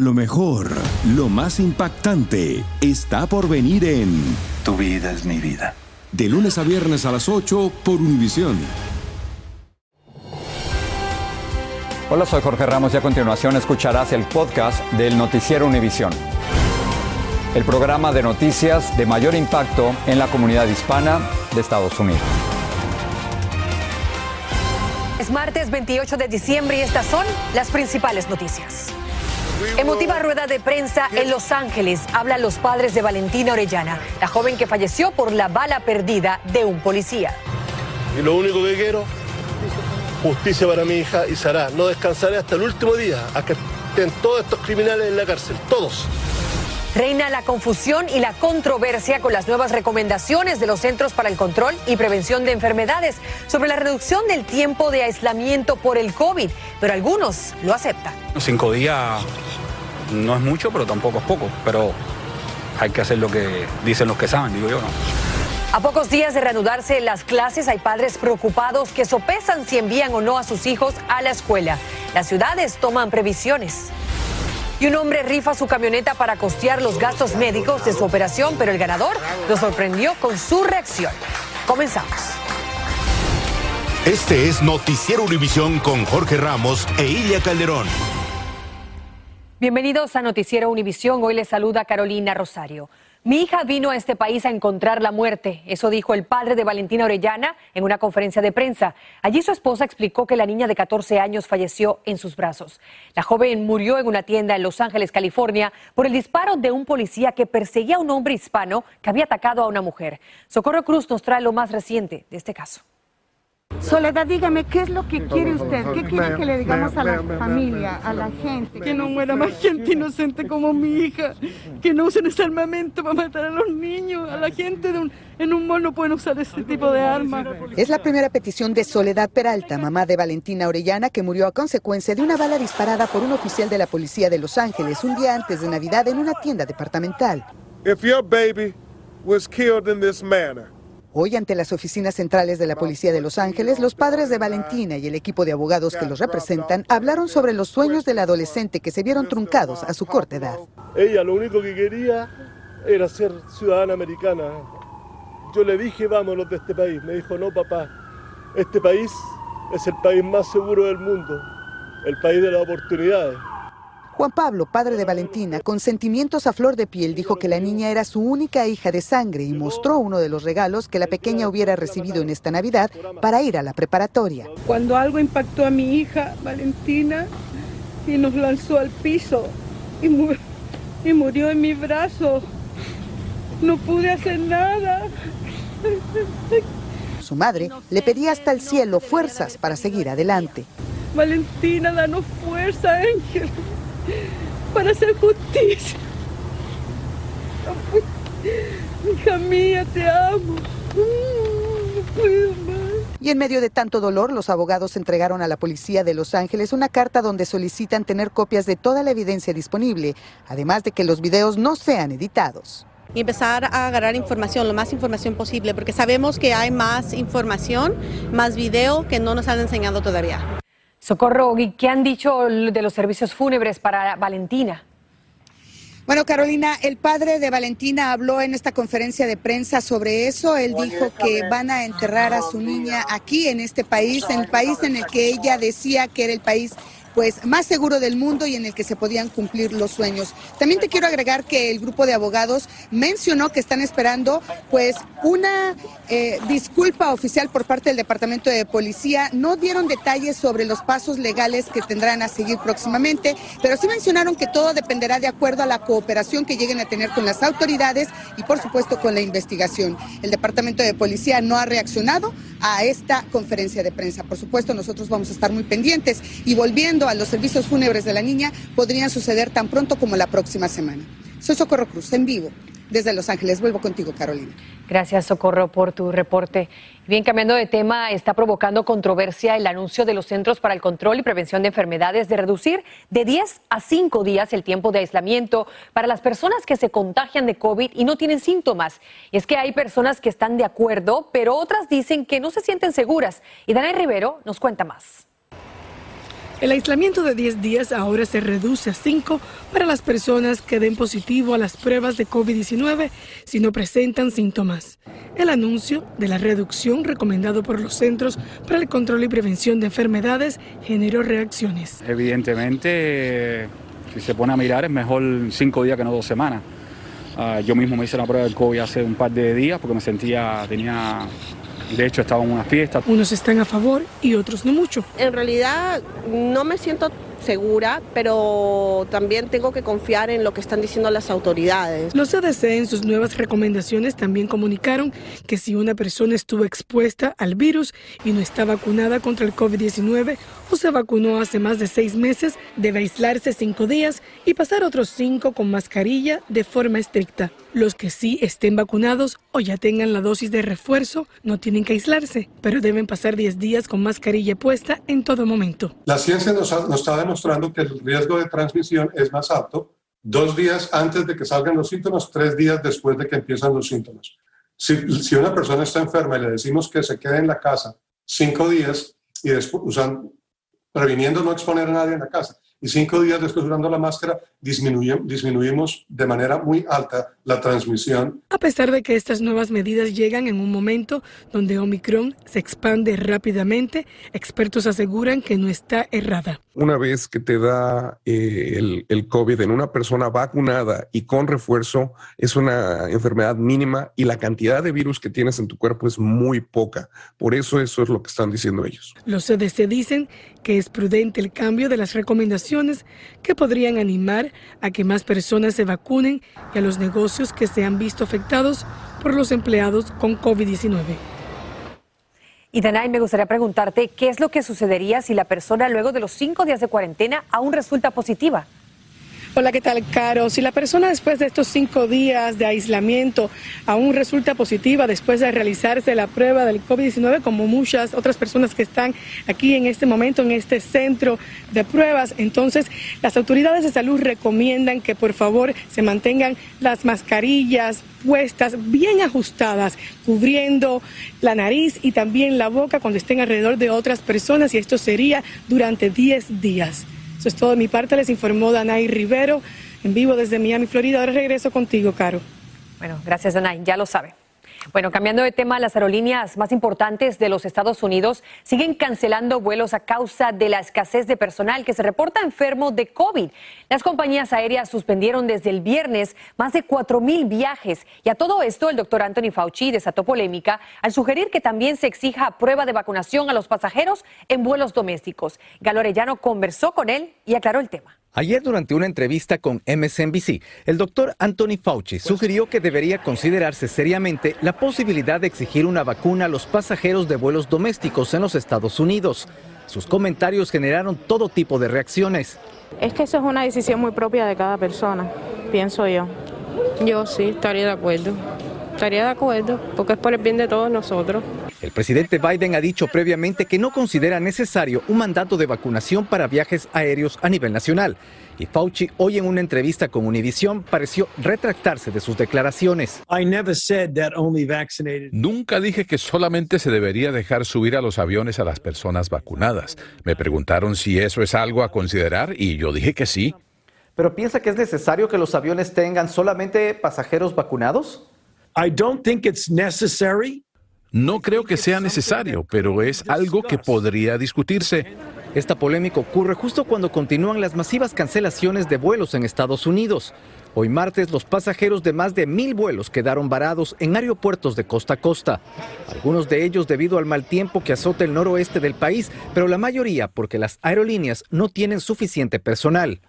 Lo mejor, lo más impactante, está por venir en Tu vida es mi vida. De lunes a viernes a las 8 por Univisión. Hola, soy Jorge Ramos y a continuación escucharás el podcast del Noticiero Univisión. El programa de noticias de mayor impacto en la comunidad hispana de Estados Unidos. Es martes 28 de diciembre y estas son las principales noticias. Emotiva rueda de prensa en Los Ángeles. Hablan los padres de Valentina Orellana, la joven que falleció por la bala perdida de un policía. Y lo único que quiero, justicia para mi hija y Sara. No descansaré hasta el último día, hasta que estén todos estos criminales en la cárcel, todos. Reina la confusión y la controversia con las nuevas recomendaciones de los Centros para el Control y Prevención de Enfermedades sobre la reducción del tiempo de aislamiento por el COVID, pero algunos lo aceptan. Cinco días no es mucho, pero tampoco es poco, pero hay que hacer lo que dicen los que saben, digo yo, ¿no? A pocos días de reanudarse las clases, hay padres preocupados que sopesan si envían o no a sus hijos a la escuela. Las ciudades toman previsiones. Y un hombre rifa su camioneta para costear los gastos médicos de su operación, pero el ganador lo sorprendió con su reacción. Comenzamos. Este es Noticiero Univisión con Jorge Ramos e Ilia Calderón. Bienvenidos a Noticiero Univisión. Hoy les saluda Carolina Rosario. Mi hija vino a este país a encontrar la muerte. Eso dijo el padre de Valentina Orellana en una conferencia de prensa. Allí su esposa explicó que la niña de 14 años falleció en sus brazos. La joven murió en una tienda en Los Ángeles, California, por el disparo de un policía que perseguía a un hombre hispano que había atacado a una mujer. Socorro Cruz nos trae lo más reciente de este caso. Soledad, dígame, ¿qué es lo que quiere usted? ¿Qué quiere que le digamos a la familia, a la gente? Que no muera más gente inocente como mi hija. Que no usen ese armamento para matar a los niños, a la gente de un, en un mall no pueden usar ese tipo de armas. Es la primera petición de Soledad Peralta, mamá de Valentina Orellana, que murió a consecuencia de una bala disparada por un oficial de la policía de Los Ángeles un día antes de Navidad en una tienda departamental. If your baby was killed in this manner, Hoy, ante las oficinas centrales de la Policía de Los Ángeles, los padres de Valentina y el equipo de abogados que los representan hablaron sobre los sueños del adolescente que se vieron truncados a su corta edad. Ella lo único que quería era ser ciudadana americana. Yo le dije, vámonos de este país. Me dijo, no, papá, este país es el país más seguro del mundo, el país de las oportunidades. Juan Pablo, padre de Valentina, con sentimientos a flor de piel, dijo que la niña era su única hija de sangre y mostró uno de los regalos que la pequeña hubiera recibido en esta Navidad para ir a la preparatoria. Cuando algo impactó a mi hija, Valentina, y nos lanzó al piso y, mu y murió en mi brazo, no pude hacer nada. Su madre le pedía hasta el cielo fuerzas para seguir adelante. Valentina, danos fuerza, Ángel para hacer justicia. Hija mía, te amo. Y en medio de tanto dolor, los abogados entregaron a la policía de Los Ángeles una carta donde solicitan tener copias de toda la evidencia disponible, además de que los videos no sean editados y empezar a agarrar información, lo más información posible, porque sabemos que hay más información, más video que no nos han enseñado todavía. Socorro, ¿qué han dicho de los servicios fúnebres para Valentina? Bueno, Carolina, el padre de Valentina habló en esta conferencia de prensa sobre eso. Él dijo que van a enterrar a su niña aquí en este país, en el país en el que ella decía que era el país pues más seguro del mundo y en el que se podían cumplir los sueños. También te quiero agregar que el grupo de abogados mencionó que están esperando pues una eh, disculpa oficial por parte del Departamento de Policía. No dieron detalles sobre los pasos legales que tendrán a seguir próximamente, pero sí mencionaron que todo dependerá de acuerdo a la cooperación que lleguen a tener con las autoridades y por supuesto con la investigación. El Departamento de Policía no ha reaccionado a esta conferencia de prensa. Por supuesto, nosotros vamos a estar muy pendientes y volviendo a los servicios fúnebres de la niña, podrían suceder tan pronto como la próxima semana. Soy Socorro Cruz, en vivo, desde Los Ángeles. Vuelvo contigo, Carolina. Gracias, Socorro, por tu reporte. Bien, cambiando de tema, está provocando controversia el anuncio de los Centros para el Control y Prevención de Enfermedades de reducir de 10 a 5 días el tiempo de aislamiento para las personas que se contagian de COVID y no tienen síntomas. Y es que hay personas que están de acuerdo, pero otras dicen que no se sienten seguras. Y Daniel Rivero nos cuenta más. El aislamiento de 10 días ahora se reduce a 5 para las personas que den positivo a las pruebas de COVID-19 si no presentan síntomas. El anuncio de la reducción recomendado por los Centros para el Control y Prevención de Enfermedades generó reacciones. Evidentemente, si se pone a mirar, es mejor 5 días que no dos semanas. Ah, yo mismo me hice la prueba del COVID hace un par de días porque me sentía, tenía de hecho, estaba en una fiesta. Unos están a favor y otros no mucho. En realidad no me siento segura, pero también tengo que confiar en lo que están diciendo las autoridades. Los CDC en sus nuevas recomendaciones también comunicaron que si una persona estuvo expuesta al virus y no está vacunada contra el COVID-19 o se vacunó hace más de seis meses, debe aislarse cinco días y pasar otros cinco con mascarilla de forma estricta. Los que sí estén vacunados o ya tengan la dosis de refuerzo no tienen que aislarse, pero deben pasar 10 días con mascarilla puesta en todo momento. La ciencia nos, está demostrando que el riesgo de transmisión es más alto dos días antes de que salgan los síntomas, tres días después de que empiezan los síntomas. Si, si una persona está enferma y le decimos que se quede en la casa cinco días y después usan, previniendo no exponer a nadie en la casa, y cinco días después usando la máscara disminuimos de manera muy alta la transmisión. A pesar de que estas nuevas medidas llegan en un momento donde Omicron se expande rápidamente, expertos aseguran que no está errada. Una vez que te da eh, el, el COVID en una persona vacunada y con refuerzo, es una enfermedad mínima y la cantidad de virus que tienes en tu cuerpo es muy poca. Por eso eso es lo que están diciendo ellos. Los CDC dicen que es prudente el cambio de las recomendaciones que podrían animar a que más personas se vacunen y a los negocios que se han visto afectados por los empleados con COVID-19. Y Danay, me gustaría preguntarte, ¿qué es lo que sucedería si la persona luego de los cinco días de cuarentena aún resulta positiva? Hola, ¿qué tal, Caro? Si la persona después de estos cinco días de aislamiento aún resulta positiva después de realizarse la prueba del COVID-19, como muchas otras personas que están aquí en este momento en este centro de pruebas, entonces las autoridades de salud recomiendan que por favor se mantengan las mascarillas puestas bien ajustadas, cubriendo la nariz y también la boca cuando estén alrededor de otras personas y esto sería durante 10 días. Eso es todo de mi parte, les informó Danay Rivero en vivo desde Miami, Florida. Ahora regreso contigo, Caro. Bueno, gracias, Danay, ya lo sabe. Bueno, cambiando de tema, las aerolíneas más importantes de los Estados Unidos siguen cancelando vuelos a causa de la escasez de personal que se reporta enfermo de COVID. Las compañías aéreas suspendieron desde el viernes más de 4 mil viajes. Y a todo esto, el doctor Anthony Fauci desató polémica al sugerir que también se exija prueba de vacunación a los pasajeros en vuelos domésticos. Galo Arellano conversó con él y aclaró el tema. Ayer durante una entrevista con MSNBC, el doctor Anthony Fauci sugirió que debería considerarse seriamente la posibilidad de exigir una vacuna a los pasajeros de vuelos domésticos en los Estados Unidos. Sus comentarios generaron todo tipo de reacciones. Es que eso es una decisión muy propia de cada persona, pienso yo. Yo sí, estaría de acuerdo. Estaría de acuerdo, porque es por el bien de todos nosotros. El presidente Biden ha dicho previamente que no considera necesario un mandato de vacunación para viajes aéreos a nivel nacional. Y Fauci hoy en una entrevista con Univision pareció retractarse de sus declaraciones. Nunca dije que solamente se debería dejar subir a los aviones a las personas vacunadas. Me preguntaron si eso es algo a considerar y yo dije que sí. ¿Pero piensa que es necesario que los aviones tengan solamente pasajeros vacunados? I don't think it's necessary. No creo que sea necesario, pero es algo que podría discutirse. Esta polémica ocurre justo cuando continúan las masivas cancelaciones de vuelos en Estados Unidos. Hoy martes, los pasajeros de más de mil vuelos quedaron varados en aeropuertos de costa a costa. Algunos de ellos debido al mal tiempo que azota el noroeste del país, pero la mayoría porque las aerolíneas no tienen suficiente personal.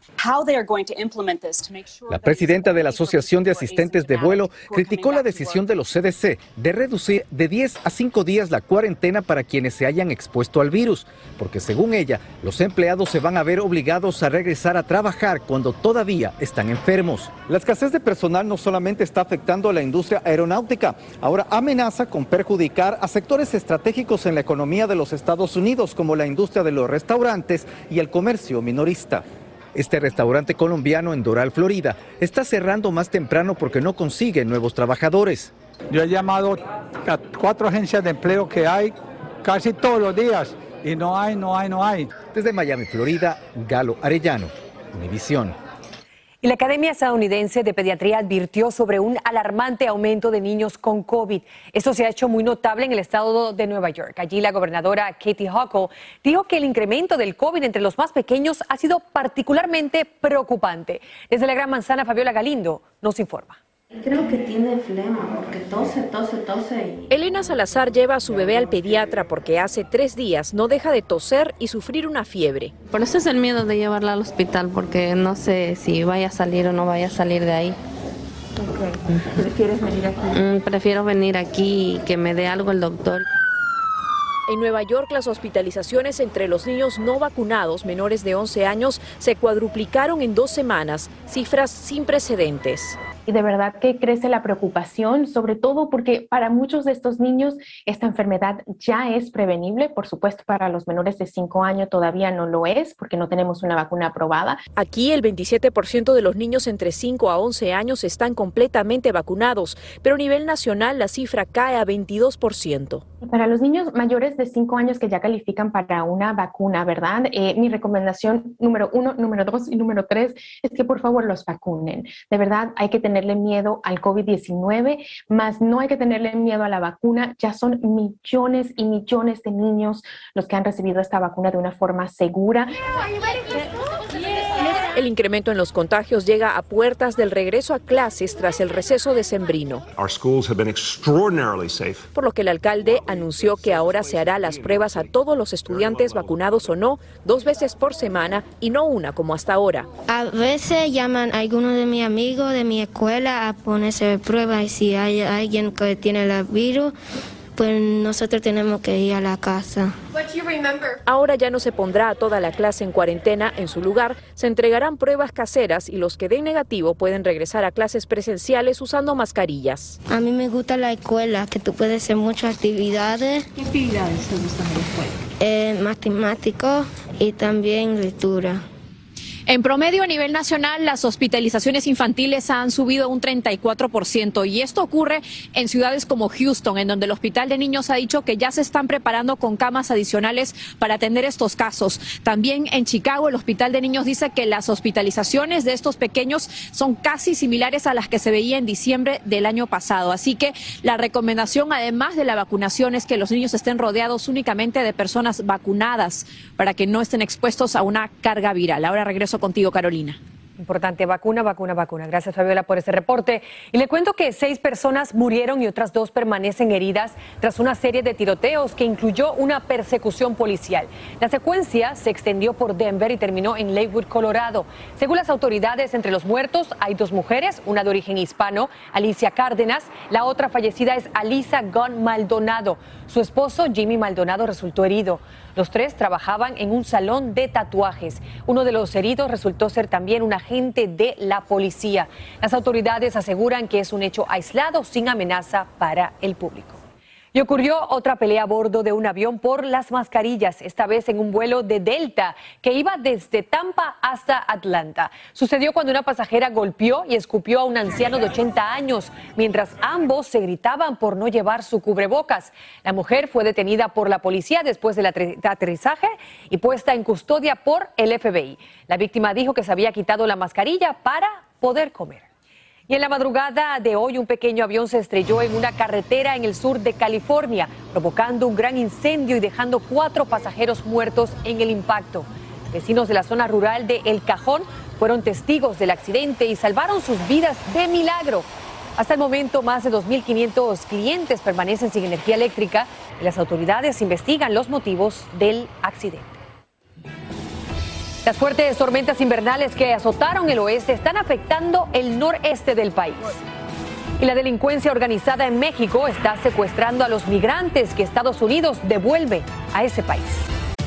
La presidenta de la Asociación de Asistentes de Vuelo criticó la decisión de los CDC de reducir de 10 a 5 días la cuarentena para quienes se hayan expuesto al virus, porque según ella, los empleados se van a ver obligados a regresar a trabajar cuando todavía están enfermos. La escasez de personal no solamente está afectando a la industria aeronáutica, ahora amenaza con perjudicar a sectores estratégicos en la economía de los Estados Unidos, como la industria de los restaurantes y el comercio minorista. Este restaurante colombiano en Doral, Florida, está cerrando más temprano porque no consigue nuevos trabajadores. Yo he llamado a cuatro agencias de empleo que hay casi todos los días y no hay, no hay, no hay. Desde Miami, Florida, Galo Arellano, Univisión. Y la Academia Estadounidense de Pediatría advirtió sobre un alarmante aumento de niños con COVID. Esto se ha hecho muy notable en el estado de Nueva York. Allí la gobernadora Katie Hochul dijo que el incremento del COVID entre los más pequeños ha sido particularmente preocupante. Desde la Gran Manzana, Fabiola Galindo nos informa. Creo que tiene flema porque tose, tose, tose. Elena Salazar lleva a su bebé al pediatra porque hace tres días no deja de toser y sufrir una fiebre. Por eso es el miedo de llevarla al hospital porque no sé si vaya a salir o no vaya a salir de ahí. ¿Prefieres venir aquí? Mm, prefiero venir aquí y que me dé algo el doctor. En Nueva York, las hospitalizaciones entre los niños no vacunados menores de 11 años se cuadruplicaron en dos semanas, cifras sin precedentes y de verdad que crece la preocupación, sobre todo porque para muchos de estos niños esta enfermedad ya es prevenible, por supuesto para los menores de 5 años todavía no lo es porque no tenemos una vacuna aprobada. Aquí el 27% de los niños entre 5 a 11 años están completamente vacunados, pero a nivel nacional la cifra cae a 22%. Para los niños mayores de 5 años que ya califican para una vacuna, ¿verdad? Eh, mi recomendación número uno, número dos y número tres es que por favor los vacunen. De verdad hay que tener tenerle miedo al COVID-19, más no hay que tenerle miedo a la vacuna. Ya son millones y millones de niños los que han recibido esta vacuna de una forma segura. El incremento en los contagios llega a puertas del regreso a clases tras el receso decembrino. Por lo que el alcalde anunció que ahora se hará las pruebas a todos los estudiantes vacunados o no dos veces por semana y no una como hasta ahora. A veces llaman a alguno de mis amigos de mi escuela a ponerse pruebas y si hay alguien que tiene el virus pues nosotros tenemos que ir a la casa. Ahora ya no se pondrá a toda la clase en cuarentena. En su lugar, se entregarán pruebas caseras y los que den negativo pueden regresar a clases presenciales usando mascarillas. A mí me gusta la escuela, que tú puedes hacer muchas actividades. ¿Qué actividades te gustan en la escuela? Eh, matemáticos y también lectura. En promedio a nivel nacional, las hospitalizaciones infantiles han subido un 34% y esto ocurre en ciudades como Houston, en donde el Hospital de Niños ha dicho que ya se están preparando con camas adicionales para atender estos casos. También en Chicago, el Hospital de Niños dice que las hospitalizaciones de estos pequeños son casi similares a las que se veía en diciembre del año pasado. Así que la recomendación, además de la vacunación, es que los niños estén rodeados únicamente de personas vacunadas para que no estén expuestos a una carga viral. Ahora regreso contigo, Carolina. Importante, vacuna, vacuna, vacuna. Gracias, Fabiola, por ese reporte. Y le cuento que seis personas murieron y otras dos permanecen heridas tras una serie de tiroteos que incluyó una persecución policial. La secuencia se extendió por Denver y terminó en Lakewood, Colorado. Según las autoridades, entre los muertos hay dos mujeres, una de origen hispano, Alicia Cárdenas, la otra fallecida es Alisa Gunn Maldonado. Su esposo, Jimmy Maldonado, resultó herido. Los tres trabajaban en un salón de tatuajes. Uno de los heridos resultó ser también un agente de la policía. Las autoridades aseguran que es un hecho aislado sin amenaza para el público. Y ocurrió otra pelea a bordo de un avión por las mascarillas, esta vez en un vuelo de Delta que iba desde Tampa hasta Atlanta. Sucedió cuando una pasajera golpeó y escupió a un anciano de 80 años, mientras ambos se gritaban por no llevar su cubrebocas. La mujer fue detenida por la policía después del aterrizaje y puesta en custodia por el FBI. La víctima dijo que se había quitado la mascarilla para poder comer. Y en la madrugada de hoy un pequeño avión se estrelló en una carretera en el sur de California, provocando un gran incendio y dejando cuatro pasajeros muertos en el impacto. Vecinos de la zona rural de El Cajón fueron testigos del accidente y salvaron sus vidas de milagro. Hasta el momento, más de 2.500 clientes permanecen sin energía eléctrica y las autoridades investigan los motivos del accidente. Las fuertes tormentas invernales que azotaron el oeste están afectando el noreste del país. Y la delincuencia organizada en México está secuestrando a los migrantes que Estados Unidos devuelve a ese país.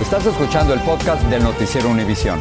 Estás escuchando el podcast del noticiero Univisión.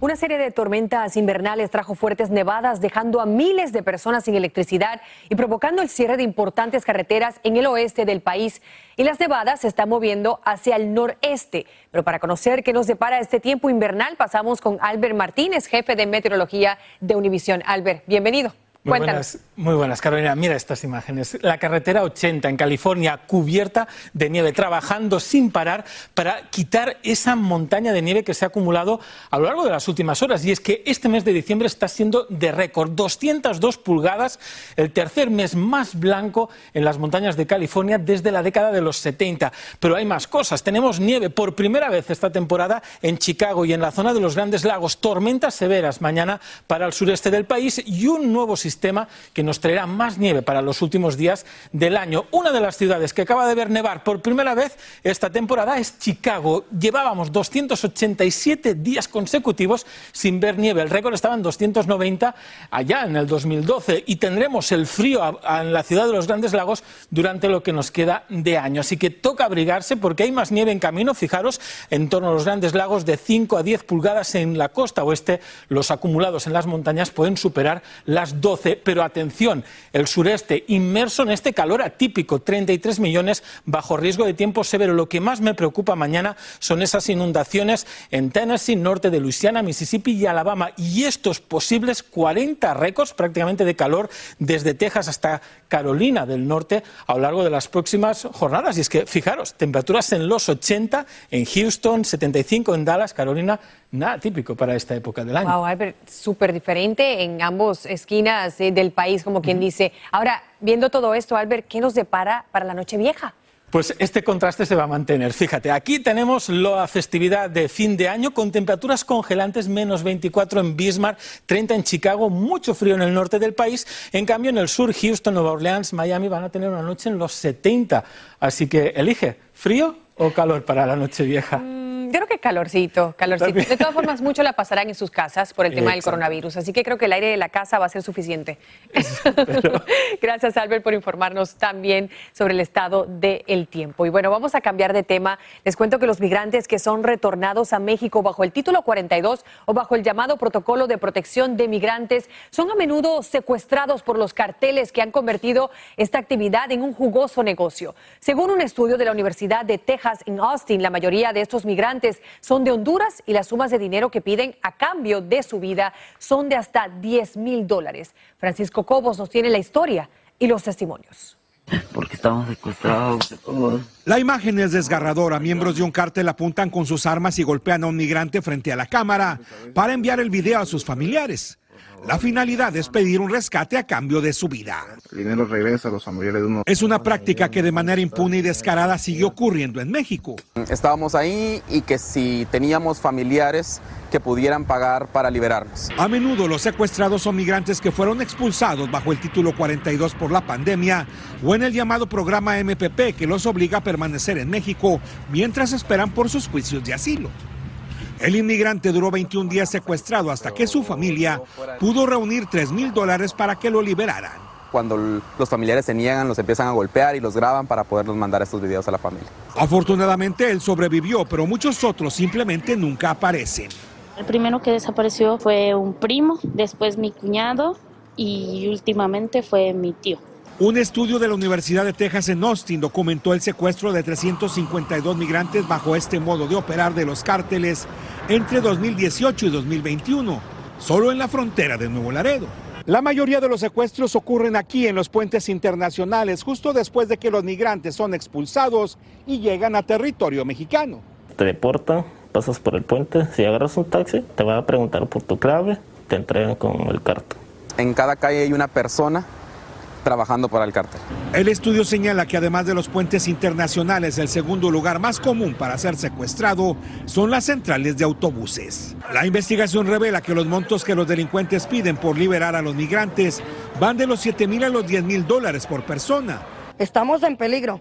Una serie de tormentas invernales trajo fuertes nevadas, dejando a miles de personas sin electricidad y provocando el cierre de importantes carreteras en el oeste del país. Y las nevadas se están moviendo hacia el noreste. Pero para conocer qué nos depara este tiempo invernal, pasamos con Albert Martínez, jefe de meteorología de Univisión. Albert, bienvenido. Muy buenas, muy buenas, Carolina. Mira estas imágenes. La carretera 80 en California cubierta de nieve, trabajando sin parar para quitar esa montaña de nieve que se ha acumulado a lo largo de las últimas horas. Y es que este mes de diciembre está siendo de récord. 202 pulgadas, el tercer mes más blanco en las montañas de California desde la década de los 70. Pero hay más cosas. Tenemos nieve por primera vez esta temporada en Chicago y en la zona de los Grandes Lagos. Tormentas severas mañana para el sureste del país y un nuevo sistema sistema que nos traerá más nieve para los últimos días del año. Una de las ciudades que acaba de ver nevar por primera vez esta temporada es Chicago. Llevábamos 287 días consecutivos sin ver nieve. El récord estaba en 290 allá en el 2012 y tendremos el frío en la ciudad de los Grandes Lagos durante lo que nos queda de año. Así que toca abrigarse porque hay más nieve en camino. Fijaros, en torno a los Grandes Lagos de 5 a 10 pulgadas en la costa oeste. Los acumulados en las montañas pueden superar las 12 pero atención, el sureste inmerso en este calor atípico, 33 millones bajo riesgo de tiempo severo. Lo que más me preocupa mañana son esas inundaciones en Tennessee, norte de Luisiana, Mississippi y Alabama. Y estos posibles 40 récords prácticamente de calor desde Texas hasta Carolina del Norte a lo largo de las próximas jornadas. Y es que, fijaros, temperaturas en los 80 en Houston, 75 en Dallas, Carolina, nada típico para esta época del año. Wow, súper diferente en ambas esquinas eh, del país, como quien dice. Ahora, viendo todo esto, Albert, ¿qué nos depara para la noche vieja? Pues este contraste se va a mantener. Fíjate, aquí tenemos la festividad de fin de año con temperaturas congelantes, menos 24 en Bismarck, 30 en Chicago, mucho frío en el norte del país. En cambio, en el sur, Houston, Nueva Orleans, Miami van a tener una noche en los 70. Así que elige, ¿frío o calor para la noche vieja? Mm, creo que calorcito, calorcito. De todas formas, mucho la pasarán en sus casas por el tema del coronavirus, así que creo que el aire de la casa va a ser suficiente. Gracias, Albert, por informarnos también sobre el estado del tiempo. Y bueno, vamos a cambiar de tema. Les cuento que los migrantes que son retornados a México bajo el título 42 o bajo el llamado protocolo de protección de migrantes son a menudo secuestrados por los carteles que han convertido esta actividad en un jugoso negocio. Según un estudio de la Universidad de Texas en Austin, la mayoría de estos migrantes son de Honduras y las sumas de dinero que piden a cambio de su vida son de hasta 10 mil dólares. Francisco Cobos nos tiene la historia y los testimonios. Porque estamos secuestrados. La imagen es desgarradora. Miembros de un cártel apuntan con sus armas y golpean a un migrante frente a la cámara para enviar el video a sus familiares. La finalidad es pedir un rescate a cambio de su vida. El dinero regresa a los familiares de uno. Es una práctica que de manera impune y descarada sigue ocurriendo en México. Estábamos ahí y que si teníamos familiares que pudieran pagar para liberarnos. A menudo los secuestrados son migrantes que fueron expulsados bajo el título 42 por la pandemia o en el llamado programa MPP que los obliga a permanecer en México mientras esperan por sus juicios de asilo. El inmigrante duró 21 días secuestrado hasta que su familia pudo reunir 3 mil dólares para que lo liberaran. Cuando los familiares se niegan, los empiezan a golpear y los graban para poderlos mandar estos videos a la familia. Afortunadamente él sobrevivió, pero muchos otros simplemente nunca aparecen. El primero que desapareció fue un primo, después mi cuñado y últimamente fue mi tío. Un estudio de la Universidad de Texas en Austin documentó el secuestro de 352 migrantes bajo este modo de operar de los cárteles entre 2018 y 2021, solo en la frontera de Nuevo Laredo. La mayoría de los secuestros ocurren aquí en los puentes internacionales, justo después de que los migrantes son expulsados y llegan a territorio mexicano. Te deportan, pasas por el puente, si agarras un taxi, te van a preguntar por tu clave, te entregan con el cartón. En cada calle hay una persona trabajando para el cártel. El estudio señala que además de los puentes internacionales, el segundo lugar más común para ser secuestrado son las centrales de autobuses. La investigación revela que los montos que los delincuentes piden por liberar a los migrantes van de los 7 mil a los 10 mil dólares por persona. Estamos en peligro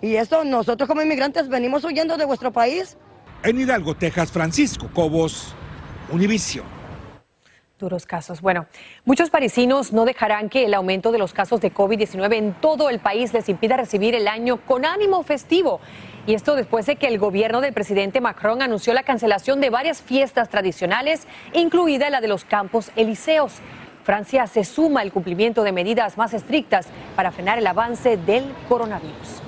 y esto nosotros como inmigrantes venimos huyendo de vuestro país. En Hidalgo, Texas, Francisco Cobos, Univision. Duros casos. Bueno, muchos parisinos no dejarán que el aumento de los casos de COVID-19 en todo el país les impida recibir el año con ánimo festivo. Y esto después de que el gobierno del presidente Macron anunció la cancelación de varias fiestas tradicionales, incluida la de los campos elíseos. Francia se suma al cumplimiento de medidas más estrictas para frenar el avance del coronavirus.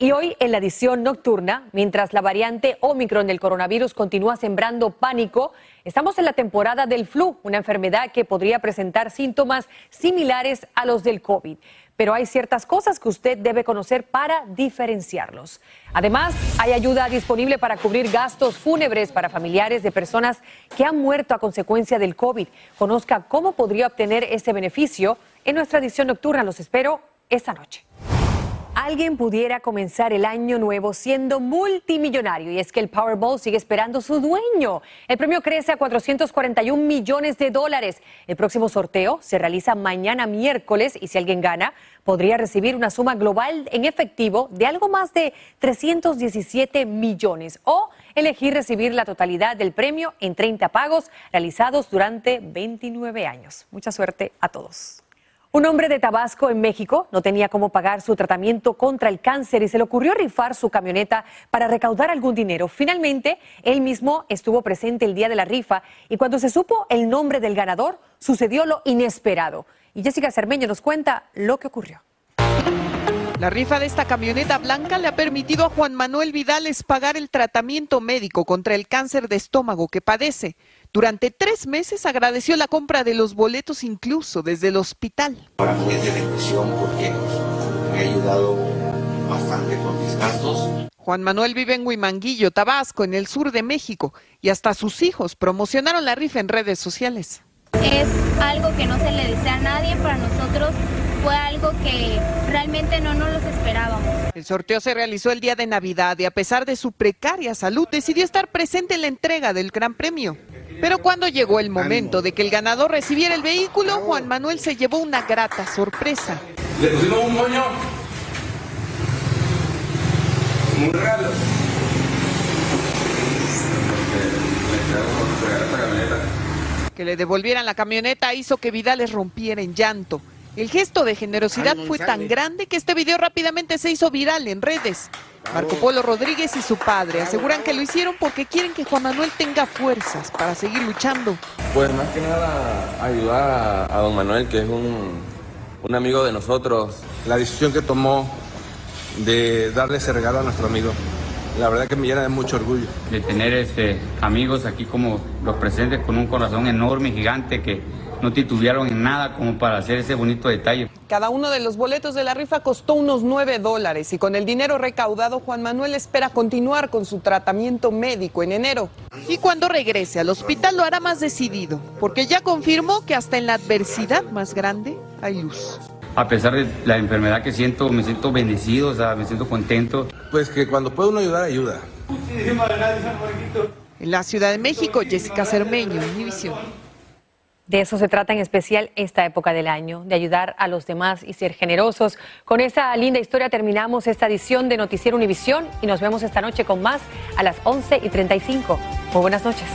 Y hoy en la edición nocturna, mientras la variante Omicron del coronavirus continúa sembrando pánico, estamos en la temporada del flu, una enfermedad que podría presentar síntomas similares a los del COVID. Pero hay ciertas cosas que usted debe conocer para diferenciarlos. Además, hay ayuda disponible para cubrir gastos fúnebres para familiares de personas que han muerto a consecuencia del COVID. Conozca cómo podría obtener ese beneficio en nuestra edición nocturna. Los espero esta noche alguien pudiera comenzar el año nuevo siendo multimillonario y es que el Powerball sigue esperando su dueño. El premio crece a 441 millones de dólares. El próximo sorteo se realiza mañana miércoles y si alguien gana podría recibir una suma global en efectivo de algo más de 317 millones o elegir recibir la totalidad del premio en 30 pagos realizados durante 29 años. Mucha suerte a todos. Un hombre de Tabasco, en México, no tenía cómo pagar su tratamiento contra el cáncer y se le ocurrió rifar su camioneta para recaudar algún dinero. Finalmente, él mismo estuvo presente el día de la rifa y cuando se supo el nombre del ganador, sucedió lo inesperado. Y Jessica Cermeño nos cuenta lo que ocurrió. La rifa de esta camioneta blanca le ha permitido a Juan Manuel Vidales pagar el tratamiento médico contra el cáncer de estómago que padece. Durante tres meses agradeció la compra de los boletos incluso desde el hospital. Para mí es de bendición porque me ha ayudado bastante con mis gastos. Juan Manuel vive en Huimanguillo, Tabasco, en el sur de México, y hasta sus hijos promocionaron la rifa en redes sociales. Es algo que no se le desea a nadie, para nosotros fue algo que realmente no nos los esperábamos. El sorteo se realizó el día de Navidad y a pesar de su precaria salud decidió estar presente en la entrega del Gran Premio. Pero cuando llegó el momento de que el ganador recibiera el vehículo, Juan Manuel se llevó una grata sorpresa. Le pusimos un moño, un regalo. Que le devolvieran la camioneta hizo que Vidales rompiera en llanto. El gesto de generosidad fue tan grande que este video rápidamente se hizo viral en redes. Marco Polo Rodríguez y su padre aseguran que lo hicieron porque quieren que Juan Manuel tenga fuerzas para seguir luchando. Pues más que nada ayudar a, don Manuel, que es un, un amigo de nosotros. La decisión que tomó de darle ese regalo a nuestro amigo, la verdad que me llena de mucho orgullo. De tener este, amigos aquí como los presentes con un corazón enorme, gigante, que no titubearon en nada como para hacer ese bonito detalle. Cada uno de los boletos de la rifa costó unos 9 dólares y con el dinero recaudado Juan Manuel espera continuar con su tratamiento médico en enero. Y cuando regrese al hospital lo hará más decidido, porque ya confirmó que hasta en la adversidad más grande hay luz. A pesar de la enfermedad que siento, me siento bendecido, o sea, me siento contento. Pues que cuando puede uno ayudar, ayuda. En la Ciudad de México, Jessica Cermeño, Univisión. De eso se trata en especial esta época del año, de ayudar a los demás y ser generosos. Con esta linda historia terminamos esta edición de Noticiero Univisión y nos vemos esta noche con más a las 11 y 35. Muy buenas noches.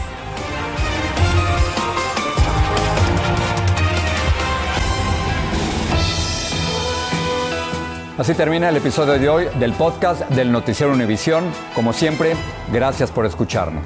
Así termina el episodio de hoy del podcast del Noticiero Univisión. Como siempre, gracias por escucharnos.